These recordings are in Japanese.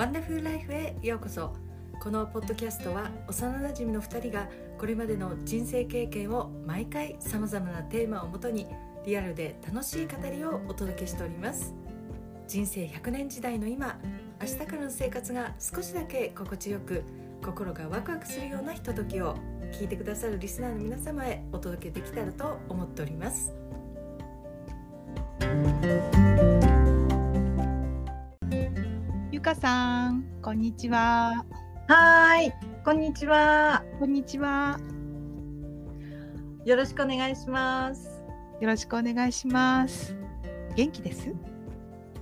ワンダフルライフへようこそ。このポッドキャストは幼なじみの2人がこれまでの人生経験を毎回さまざまなテーマをもとにリアルで楽しい語りをお届けしております。人生100年時代の今明日からの生活が少しだけ心地よく心がワクワクするようなひとときを聞いてくださるリスナーの皆様へお届けできたらと思っております。ゆかさん、こんにちは。はい、こんにちは。こんにちは。よろしくお願いします。よろしくお願いします。元気です？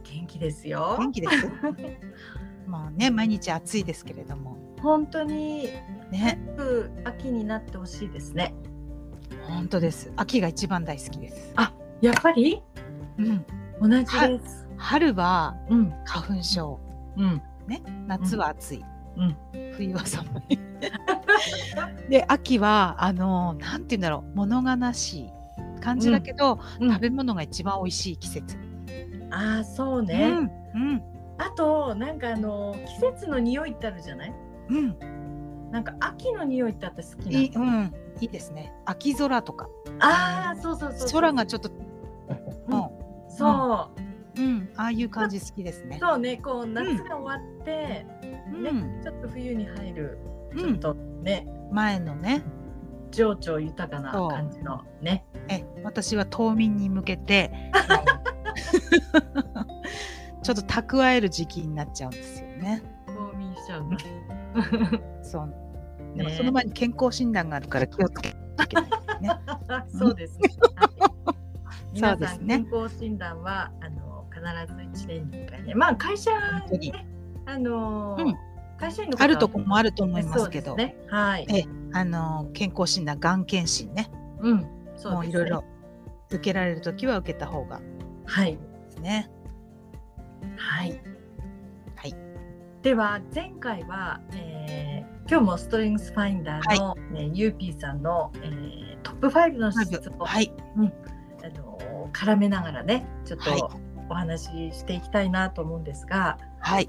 元気ですよ。元気です？もうね、毎日暑いですけれども。本当にね、秋になってほしいですね。本当です。秋が一番大好きです。やっぱり？うん、同じです。春はうん、花粉症、うん、ね、夏は暑い、うん。冬は寒い。で、秋はあのなんて言うんだろう、物悲しい感じだけど、うん食べ物が一番美味しい季節。ああ、そううね。ん、うん、あと、なんかあの季節の匂いってあるじゃない？うん、なんか秋の匂いってあって好きいい、なの。うん、いいですね。秋空とか。ああ、そうそうそう。空がちょっと、そう、うん、ああいう感じ好きですね。そうね、こう夏が終わって、うんね、ちょっと冬に入る。ちうん、ょっとね、前のね、情緒豊かな感じのね。え、私は冬眠に向けて。ちょっと蓄える時期になっちゃうんですよね。冬眠しちゃうんだ。そう。でもねその前に健康診断があるから気をつけなきゃいけないね。そうですね。はい、皆さん、そうですね健康診断はあの必ず1年に1回ね。まあ会社ね、あのーうん会社員のあるとこもあると思いますけど、ね。はい。えあの健康診断、がん検診ね、うん。そうですねもういろいろ受けられるときは受けた方がいはい。いですね。はい。はい。では前回は、えー今日もストレングスファインダーの、ねゆうぴーさんの、えートップ5の資質を、はい、あの絡めながらねちょっはいとお話ししていきたいなと思うんですが、はい。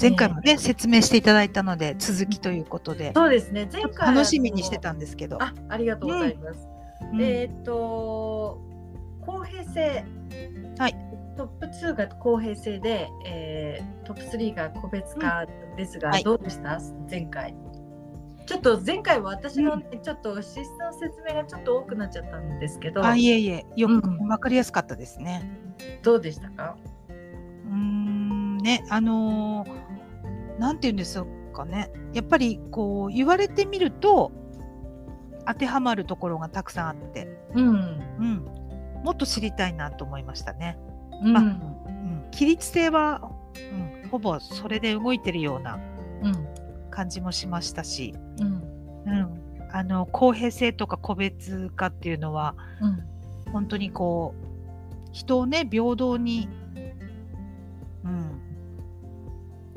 前回もね、説明していただいたので続きということで、そうですね。前回楽しみにしてたんですけど、あありがとうございます、うん。えーっと公平性。はい。トップ2が公平性で、えートップ3が個別化ですが、はい。どうでした？前回。ちょっと前回は私の、ねちょっと資質の説明がちょっと多くなっちゃったんですけど。あいえいえ、よくうん。わかりやすかったですね。どうでしたか？うーんね、あのーなんて言うんですかね、やっぱりこう言われてみると当てはまるところがたくさんあって、うん、うん、もっと知りたいなと思いましたね。うん。あうん、規律性は、うん、ほぼそれで動いてるようなうん。感じもしましたし、うん。うん、あの公平性とか個別化っていうのはうん。本当にこう人をね平等に、うん、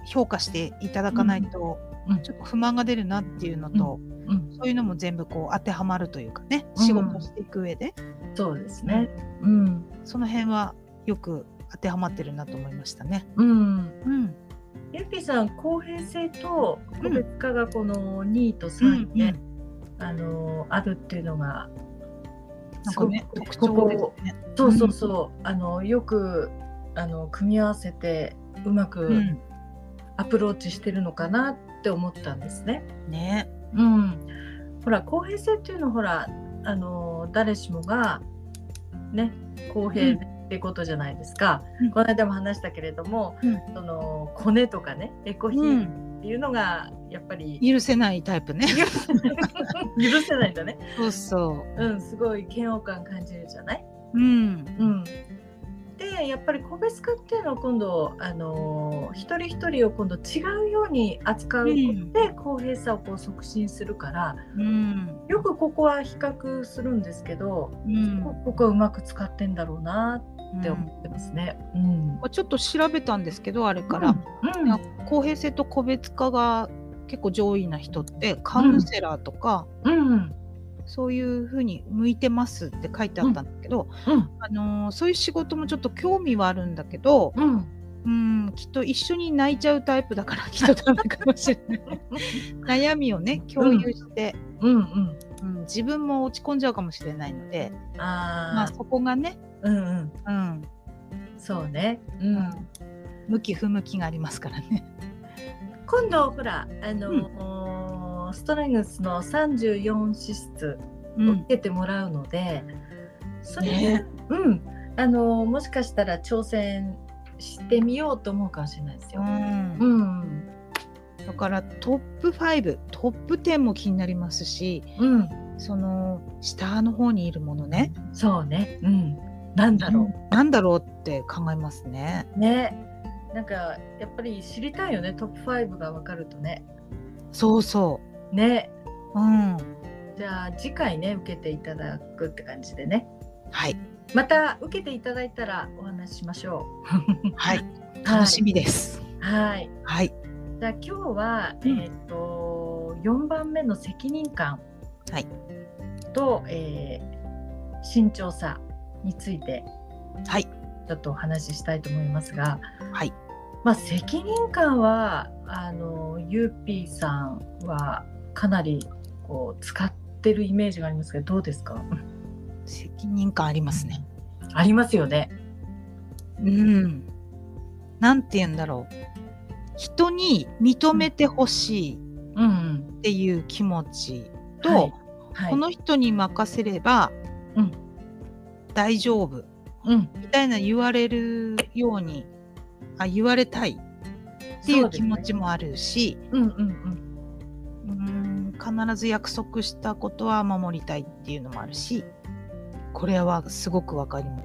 評価していただかないと、うん。ちょっと不満が出るなっていうのと、うん。そういうのも全部こう当てはまるというかねうん。仕事していく上で、そうですね。うん。その辺はよく当てはまってるなと思いましたね。うん。うん。ゆぴさん、公平性と個別化がこの2位と3位で、あのあるっていうのが、なんかね特徴ですこね。こそうそうそう、あのよくあの組み合わせてうまうくんアプローチしてるのかなって思ったんですね。ねうん。ほら公平性っていうのはほらあの誰しもがね公平ってことじゃないですか。うんこの間も話したけれども、うんそのコネとかねエコヒうーん、っていうのがやっぱり許せないタイプね。許せないんだね。そうそうんすごい嫌悪感感じるじゃない？う。うんうん。でやっぱり個別化っていうのを今度あのー一人一人を今度違うように扱うことで公平さをこう促進するから、うん。よくここは比較するんですけど、うん。こここはうまく使ってんだろうなって思ってますね。うん。まあちょっと調べたんですけどあれから、公平性と個別化が結構上位な人ってカウンセラーとか、うんそういうふうに向いてますって書いてあったんだけど、うんあのーそういう仕事もちょっと興味はあるんだけどうんうん、きっと一緒に泣いちゃうタイプだからきっとダメかもしれない。悩みをね共有して、うんうん。うん自分も落ち込んじゃうかもしれないので、まあああ、そこがね、うんうん。うん、そうね。うん。うん向き不向きがありますからね。今度ほらあの、ストレングスの34資質うんを受けてもらうので、それで、ねうんあのもしかしたら挑戦してみようと思うかもしれないですよ。うんうんだからトップ5トップ10も気になりますしうん、その下の方にいるものねそうね。うん、なんだろなんだろうって考えますね。う。ね。なんかやっぱり知りたいよねトップ5が分かるとね。そうそね。う。うん。じゃあ次回ね受けていただくって感じでね。はい。また受けていただいたらお話ししましょはい。う。楽しみです。はい。はい。はい。じゃあ今日は、うんえっ、と4番目の責任感はいと、えー慎重さについてはい。ちょっとお話ししたいと思いますが、はい。まあ、責任感はあのゆうぴーさんはかなりこう使ってるイメージがありますけどどうですか？責任感ありますね。ありますよね。うん。なんて言うんだろう。人に認めてほしいうん、うんっていう気持ちと、はい。はい。この人に任せれば、うん。大丈夫。うん、みたいな言われるようにあ言われたいっていう気持ちもあるしうんうんう,、ん必ず約束したことは守りたいっていうのもあるしこれはすごくわかります。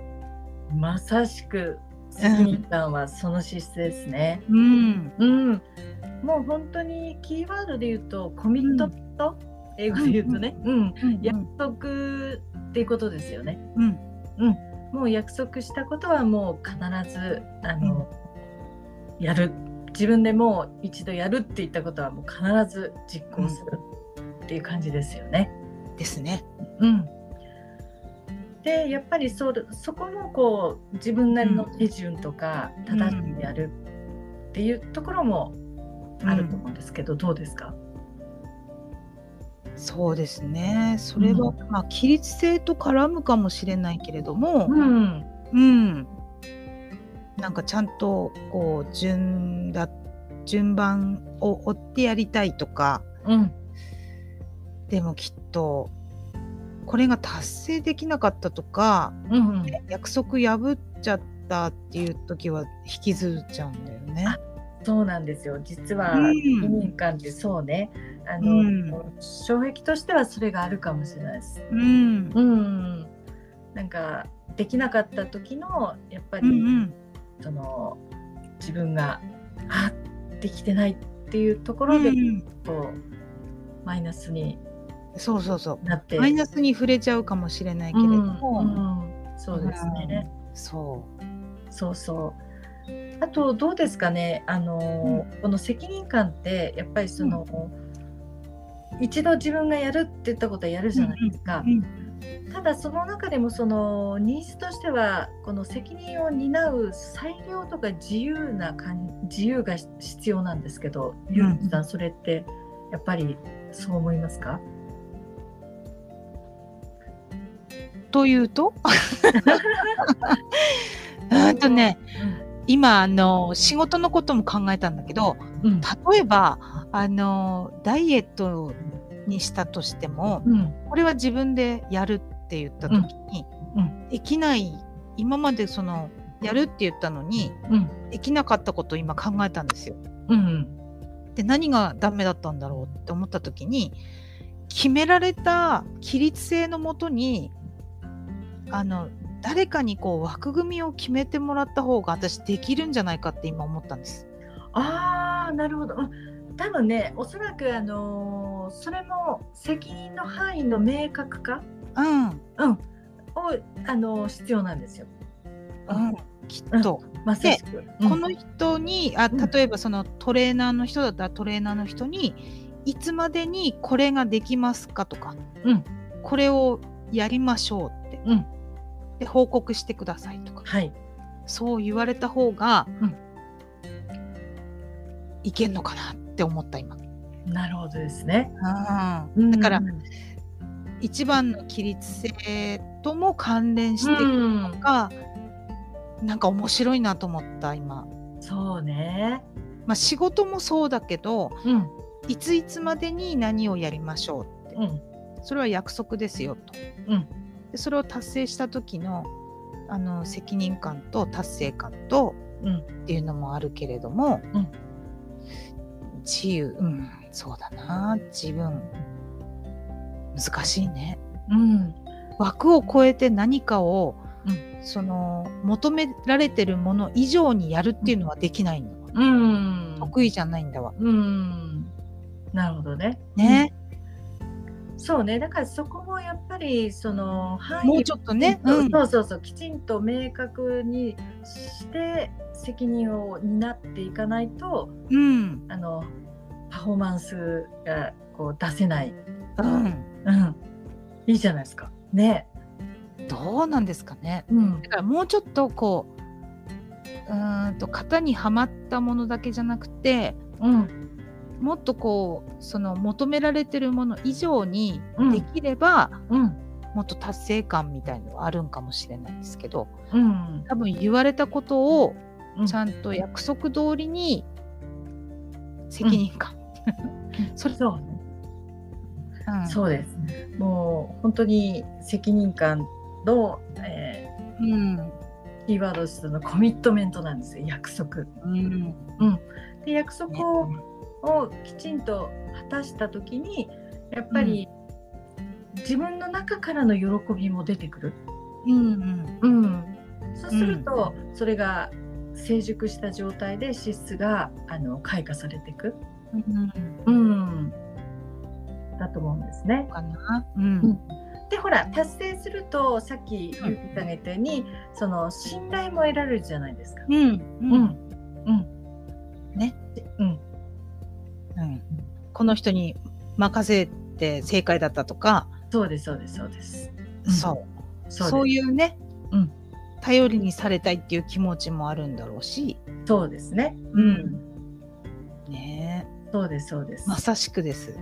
うん、まさしく責任感はその資質ですね。うん、うん、もう本当にキーワードで言うとコミット？と、英語で言うとね、うん。約束っていうことですよね。うん。もう約束したことはもう必ずあの、やる。自分でもう一度やるって言ったことはもう必ず実行するっていう感じですよね。ですね。うん、でやっぱりそそこもこう自分なりの手順とかうん。正しくやるっていうところもあると思うんですけど、どうですか？そうですね。それは、まあ規律性と絡むかもしれないけれども、うん。うん、なんかちゃんとこう順だ順番を追ってやりたいとかうんでもきっとこれが達成できなかったとかうんうん。約束破っちゃったっていう時は引きずっちゃうんだよね。あそうなんですよ。実はうん。責任感ってそうね。あの、うん。障壁としてはそれがあるかもしれないです。うん。うん、なんかできなかった時のやっぱうり、んうん。その自分があできてないっていうとこうろで、ん。こうマイナスにそうそうそなって。うマイナスに触れちゃうかもしれないけれども、うんうん。そうですね、そう。そうそう。あとどうですかね。あの、この責任感ってやっぱりその、一度自分がやるって言ったことはやるじゃないですか、うんただその中でもそのニーズとしてはこの責任を担う裁量とか自由な感自由が必要なんですけど、ゆうきさん。それってやっぱりそう思いますか？というと？うんとね今あの仕事のことも考えたんだけどうん、例えばあのダイエットにしたとしてもうん、これは自分でやるって言った時に、うん。できない今までそのやるって言ったのにうん、できなかったことを今考えたんですよ。うん、で何がダメだったんだろうって思った時に決められた規律性のもとにあの誰かにこう枠組みを決めてもらった方が私できるんじゃないかって今思ったんです。ああ、なるほど。うん。多分ね、おそらくあのーそれも責任の範囲の明確化、うん、うん、をあのー必要なんですよ。うん、きっと、まさしく。うん。この人にあうん。例えばそのトレーナーの人だったらトレーナーの人にいつまでにこれができますかとか、うん。これをやりましょうって、うんで報告してくださいとかはい。そう言われた方が、うんいけんのかなって思った今。なるほどですね。うんだからうん一番の起立性とも関連してくるのが、なんか面白いなと思った今。そうね。まあ、仕事もそうだけどうんいついつまでに何をやりましょうって、うんそれは約束ですよと。うんでそれを達成した時のあの責任感と達成感とうん。っていうのもあるけれども、うん。自由。うんそうだな。自分。難しいね。うん。枠を超えて何かを、うその求められてるもの以上にやるっていうのはできないの、うん。得意じゃないんだわ。うん。なるほどね。ね、そうね。だからそこもやっぱりその範囲もうちょっとね、そううんそうそうそうきちんと明確にして責任を担っていかないとうんあのパフォーマンスがこう出せない。うん、うん。いいじゃないですか。ね。どうなんですかね。うんだからもうちょっとこううーんと型にはまったものだけじゃなくてうんもっとこうその求められてるもの以上にうん。できれば、うん。もっと達成感みたいのはあるんかもしれないんですけどうん。多分言われたことをうん。ちゃんと約束通りに責任感、それ そう。ね。うん。そうです。もう本当に責任感の、えうん。ーキーワードとしてのコミットメントなんですよ。約束。うん。で約束を,、をきちんと果たした時にやっぱり、自分の中からの喜びも出てくる。うんうん、そうすると、それが成熟した状態で資質があの開花されていく、うんうん、だと思うんですね。かな。うん。うん。でほら達成するとさっき言ってあげたように、その信頼も得られるじゃないですか。うん。うん。うん。ね、うんうん。この人に任せて正解だったとか、そうですそうですそうです。うん。そう。そういうね、うん。頼りにされたいっていう気持ちもあるんだろうし、そうですね。うん。ね。そうですそうです。まさしくです。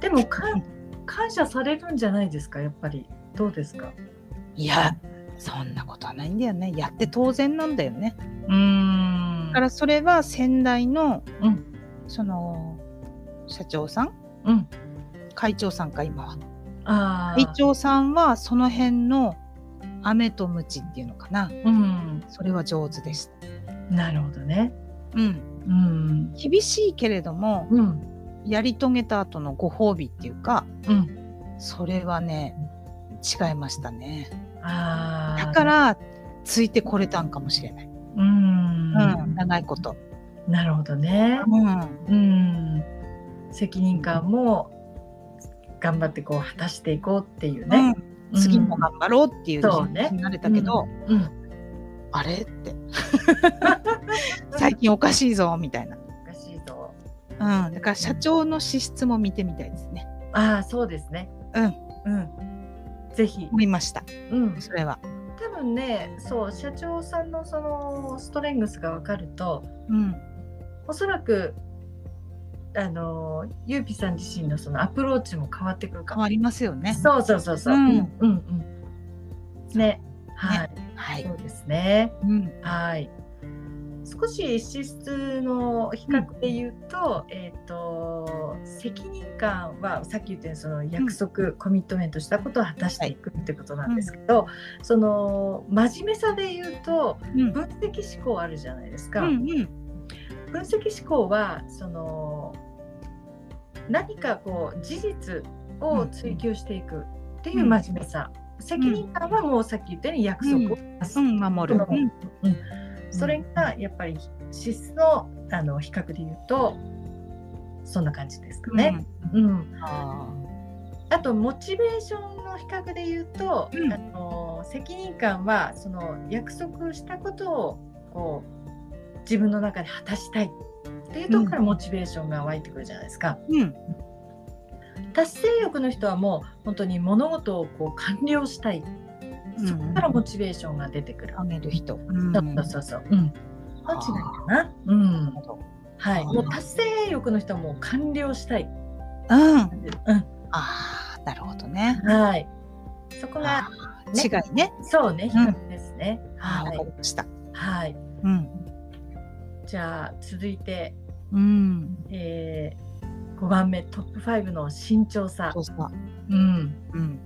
でもか感謝されるんじゃないですか？やっぱり。どうですか？いやそんなことはないんだよね。やって当然なんだよね。うーん。だからそれは先代の、うん。その社長さん？うん。会長さんか今は。あ会長さんはその辺の雨と鞭っていうのかな。うん。それは上手でした。なるほどね。うん、うん。厳しいけれどもうん。やり遂げた後のご褒美っていうかうん。それはね違いましたね。あー。だからついてこれたんかもしれない、うん。うん、長いこと、なるほどね。うん、うん責任感も頑張ってこう果たしていこうっていううね。ん。次も頑張ろうっていう気持ちになれたけど、うん。あれって。最近おかしいぞみたいな、おかしいぞ。うん、だから社長の資質も見てみたいですね。ああそうですね。うん。うん。ぜひ。思いました。うん。それは。多分ねそう社長さんのそのストレングスが分かるとうん。おそらくあのゆうぴさん自身のそのアプローチも変わってくるかも。変わりますよねそうそうそうそう。ううんんうんうん。ね。はい。はいそうですね。うんはい。少し資質の比較で言うと、えっ、と責任感はさっき言ったようにその約束、コミットメントしたことを果たしていくってことなんですけど、その真面目さで言うとうん分析思考あるじゃないですか。うんうん分析思考はその何かこう事実を追求していくっていう真面目さ、責任感はもうさっき言ったように約束をうん。守る、うん。それがやっぱり資質のあの比較で言うとそんな感じですかね。うん。ああとモチベーションの比較で言うと、うん。あの責任感はその約束したことをこう自分の中で果たしたいっていうところからモチベーションが湧いてくるじゃないですか。ーうん達成欲の人はもう本当に物事をこう完了したい、そこからモチベーションが出てくる。あげる人、そうそうそうそう。うん。の違いかな。うん。はい、もう達成欲の人はもう完了したい。うん。うん、ああ、なるほどね。はい。そこがあー違いね。そうね、うんですね。はいかりました。はい。うん。じゃあ続いて、うん。えー、5番目トップ5の慎重さそ。うん。うん。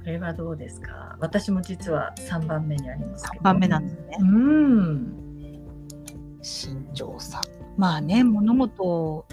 これはどうですか？私も実は3番目にありますけ番目なんですねう。ん。慎重さ。まあね、物事を、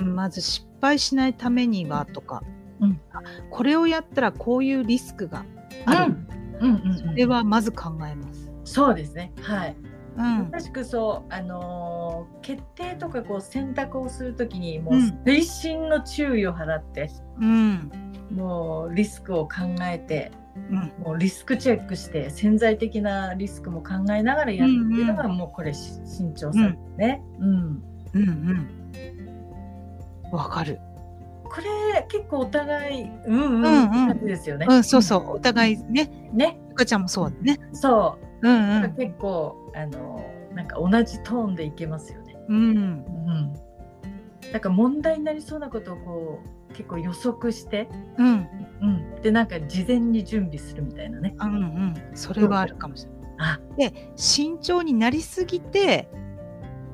うん、まず失敗しないためにはとか、うんあこれをやったらこういうリスクがある。うんうんうん。それはまず考えます。そうですね。はい。うん。まさしくそう、あのー決定とかこう選択をするときにもううん累進の注意を払って、うん。もうリスクを考えてうん。もうリスクチェックして潜在的なリスクも考えながらやるっていうのがもうこれし慎重さですね。うんうん。うん。わかる。これ結構お互いうんうんうんですよね。うん、そうそう。お互いね、ね、ゆかちゃんもそうだね。そう。うんうん。結構あのなんか同じトーンでいけますよね。うん。うん。なんか問題になりそうなことをこう結構予測して、うん。うん、でなんか事前に準備するみたいなね。うんうん。それはあるかもしれない。あ、で、慎重になりすぎて、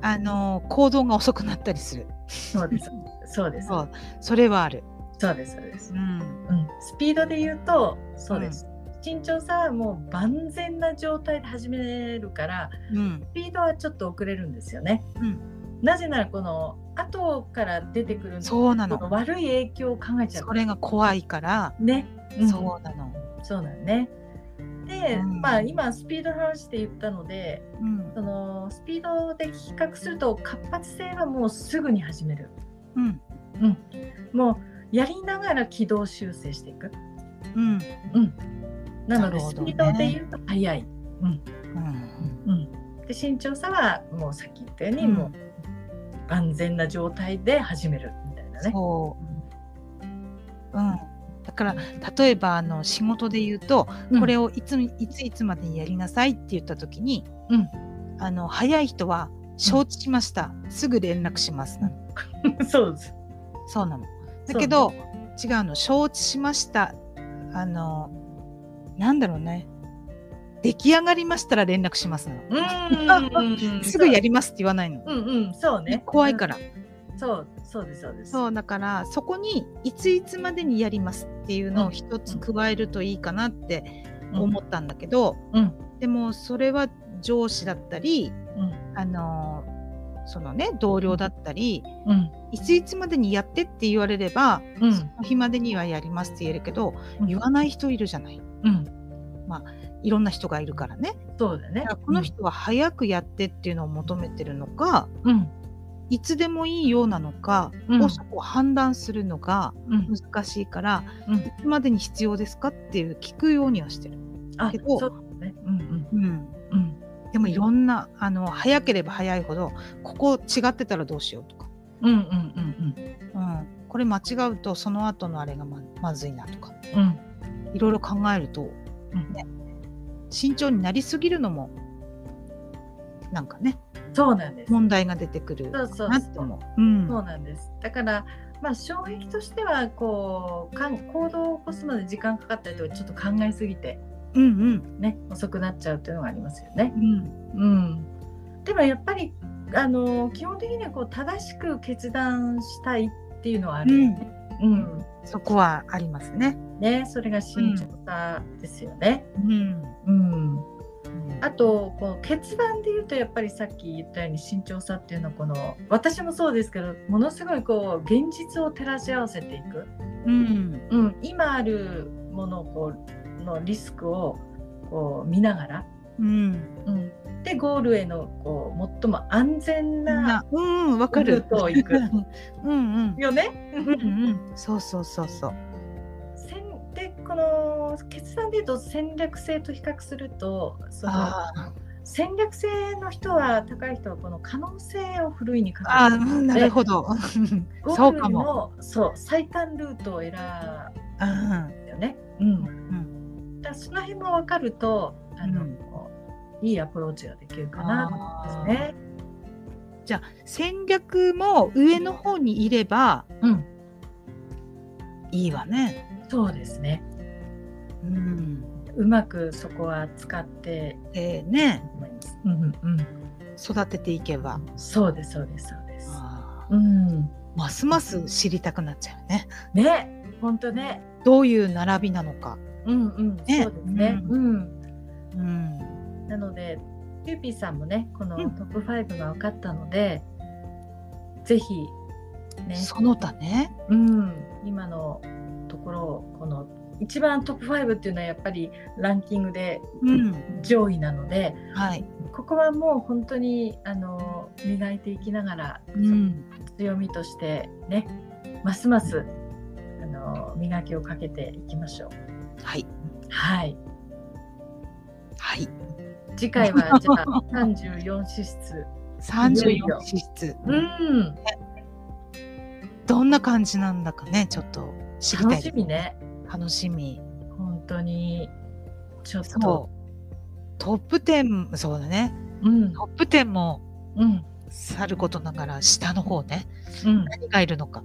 あの行動が遅くなったりする。そうです。そうです。そう、それはある。そうです。そうです。うん。うん、スピードで言うとそうです。慎重さはもう万全な状態で始めるからうん。スピードはちょっと遅れるんですよね。うん。なぜならこの後から出てくるそうなの。悪い影響を考えちゃうそれが怖いから、ね。んそうなの。そうなんね。で、うんまあ今スピードの話で言ったのでうん。そのスピードで比較すると活発性はもうすぐに始める。うん。もうやりながら軌道修正していく。うん。なのでスピードで言うと速い。うん。うん、で慎重さはもうさっき言ったように、うんもう万全な状態で始めるみたいなね。そう。うん。だから例えばあの仕事で言うと、うんこれをいついついつまでにやりなさいって言った時に、うんあの早い人は承知しました、すぐ連絡しますなの そうです。そうなの。だけど、違うの承知しましたあのなんだろうね。出来上がりましたら連絡しますすぐやりますって言わないの。うんうん。そうね。怖いから。そうそうですそうです。そうだからそこにいついつまでにやりますっていうのを一つ加えるといいかなって思ったんだけど、うん。でもそれは上司だったりうん。あのそのね同僚だったり、うん。いついつまでにやってって言われれば、うん。その日までにはやりますって言えるけど、うん。言わない人いるじゃない。うん。いろんな人がいるからね。そうだね。だ。この人は早くやってっていうのを求めてるのか、うん。いつでもいいようなのかうん。をそこを判断するのがうん。難しいから、うん。いつまでに必要ですかっていう聞くようにはしてる。あけどそうだね。うんうん、うん。うんでもいろんなあの早ければ早いほどここ違ってたらどうしようとか、うんうんうんうん、これ間違うとその後のあれがままずいなとか。うん。うんいろいろ考えると、うんね、慎重になりすぎるのもなんかねそうなんです。問題が出てくるなって思う。うん。そうなんです。だから、まあ、障壁としてはこうかん行動を起こすまで時間かかったりとかちょっと考えすぎて、うんうんね、遅くなっちゃうっていうのがありますよね。うんうん、でもやっぱりあの基本的にはこう正しく決断したいっていうのはあるよね。うんそこはありますね。ねそれが慎重さですよね。うんうんあとこう決断で言うとやっぱりさっき言ったように慎重さっていうのはこの私もそうですけどものすごいこう現実を照らし合わせていく。うんうん、今あるものをこうのリスクをこう見ながら、うん。うん、でゴールへのこう最も安全なルートを行く。うんうん。よね？うんうん。そうそうそうそう。戦でこの決断でいうと戦略性と比較するとそのあ戦略性の人は高い人はこの可能性をふるいにかけあうんなるほど。ゴールそうかも。のそう最短ルートを選うんぶよね。う、うんんだその辺も分かるとあの、うんいいアプローチができるかなと思いますね。じゃあ戦略も上の方にいればうん、いいわね。そうですね。うん。うまくそこは使ってでね思います。うんうんうん。育てていけば、そうですそうですそうです。あうん。ーますます知りたくなっちゃうね。ね、本当ね。どういう並びなのか。うんうん。ねそうですね。ううん。うん。なので、ユーピーさんもね、このうんトップ5が分かったので、ぜひね、その他ね。うん、今のところをこの一番トップ5っていうのはやっぱりランキングでうん。上位なので、はい。ここはもう本当にあの磨いていきながら、うん。強みとしてね、ますますあの磨きをかけていきましょう。はい。はい。はい。次回は じゃあ34資質。三十いよいよ四資質。うん、どんな感じなんだかね、ちょっと知りたい楽。しみね。楽しみ。本当にちょっと。そう。トップ10、そうだね。うんトップ10もうんさることながら、下の方ね。うん。何がいるのか。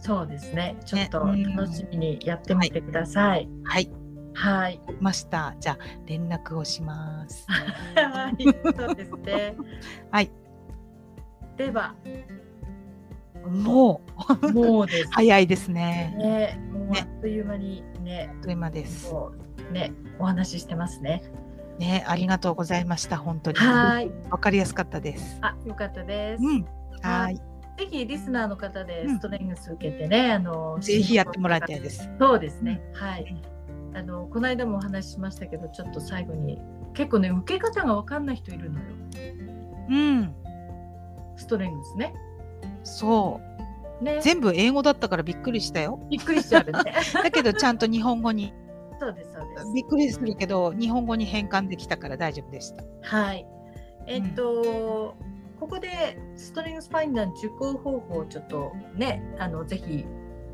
そうですね。ちょっとね楽しみにやってみてください。はい。はい。わかりました。じゃあ、連絡をします。はい。そうですね。はい。では、もう、もうです 早いですね。ね。もうねあっという間にね、あっという間です。ね、お話ししてますね。ね、ありがとうございました。本当に。はい。わかりやすかったです。あ、よかったです。うん。ははいい。ぜひリスナーの方でうんストレングス受けてね、あのぜひやってもらいたいです。そうですね。はい。あのこの間もお話ししましたけど、ちょっと最後に結構ね受け方がわかんない人いるのよ。うん。ストレングスね。そう。ね。全部英語だったからびっくりしたよ。びっくりしちゃうね。だけどちゃんと日本語にそうですそうです。びっくりするけど日本語に変換できたから大丈夫でした。はい。えっと、ここでストレングスファインダーの受講方法をちょっとね、あのぜひ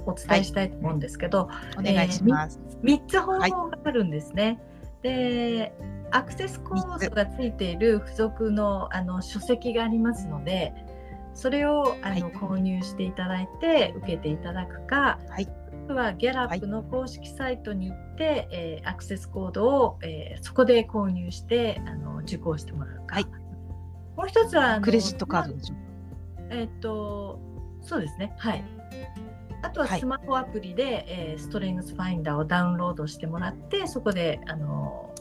お伝えしたいと思うんですけど、お願いします。3つ方法があるんですね。で、アクセスコードがついている付属のあの書籍がありますので、それをあの、はい購入していただいて受けていただくか、はいはギャラップの公式サイトに行って、えーアクセスコードを、えーそこで購入してあの受講してもらうか。はいもう一つはクレジットカードでしょ？えっと、そうですね。はい。あとははいスマホアプリで、えーストレングスファインダーをダウンロードしてもらって、そこで、あの、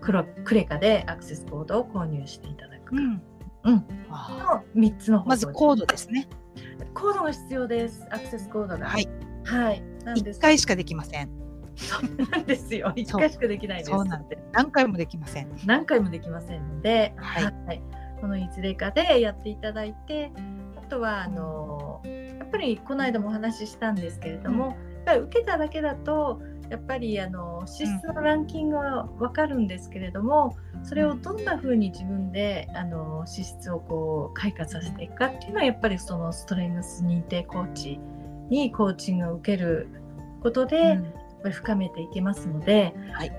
クロクレカでアクセスコードを購入していただくか。うん。うんあの3つのまずコードですね。コードが必要です。アクセスコードが。はい。はい。なんで一す回しかできません。そ うなんですよ。1そう回しかできないです。そうなん何回もできません。何回もできませんので、はいこのいずれかでやっていただいてあとはあのやっぱりこの間もお話ししたんですけれども、やっぱり受けただけだとやっぱりあの資質のランキングは分かるんですけれどもそれをどんな風に自分であの資質をこう開花させていくかっていうのはやっぱりそのストレングス認定コーチにコーチングを受けることで、やっぱり深めていけますので、はい、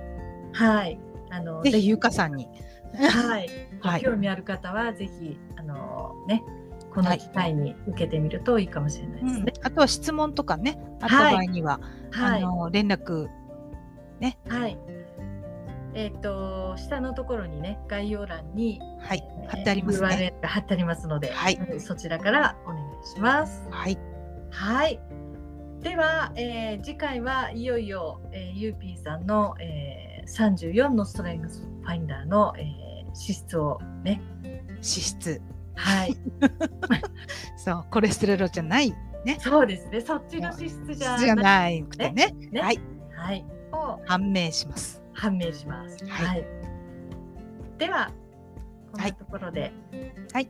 はい、あのぜひゆかさんに。はい、はい。興味ある方はぜひあのねこの機会に受けてみるといいかもしれないですね。あとは質問とかね、あった場合には、はい、あの連絡、はい。えっ、と下のところにね概要欄に、はいえ、ー貼ってありますね。貼ってありますので、はいうんそちらからお願いします。はい。はい。では、えー次回はいよいよ、えー、ゆうぴーさんの、えー34のストレングスファインダーの、えー資質をね、脂質。はい、そう、コレステロールじゃない、ね。そうですね、そっちの資質じゃ質じゃないくてね。ねはい。はい、を判明します。判明します。はいはい。では、こんなところで、はい。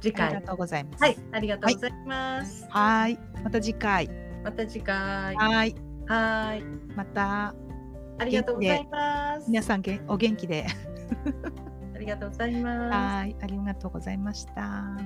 次回ありが、とうございます。はい、ありがとうございます。はい。また次回。また次回。はい。はい。また。ありがとうございます。皆さんげお元気で。ありがとうございます。はい、ありがとうございました。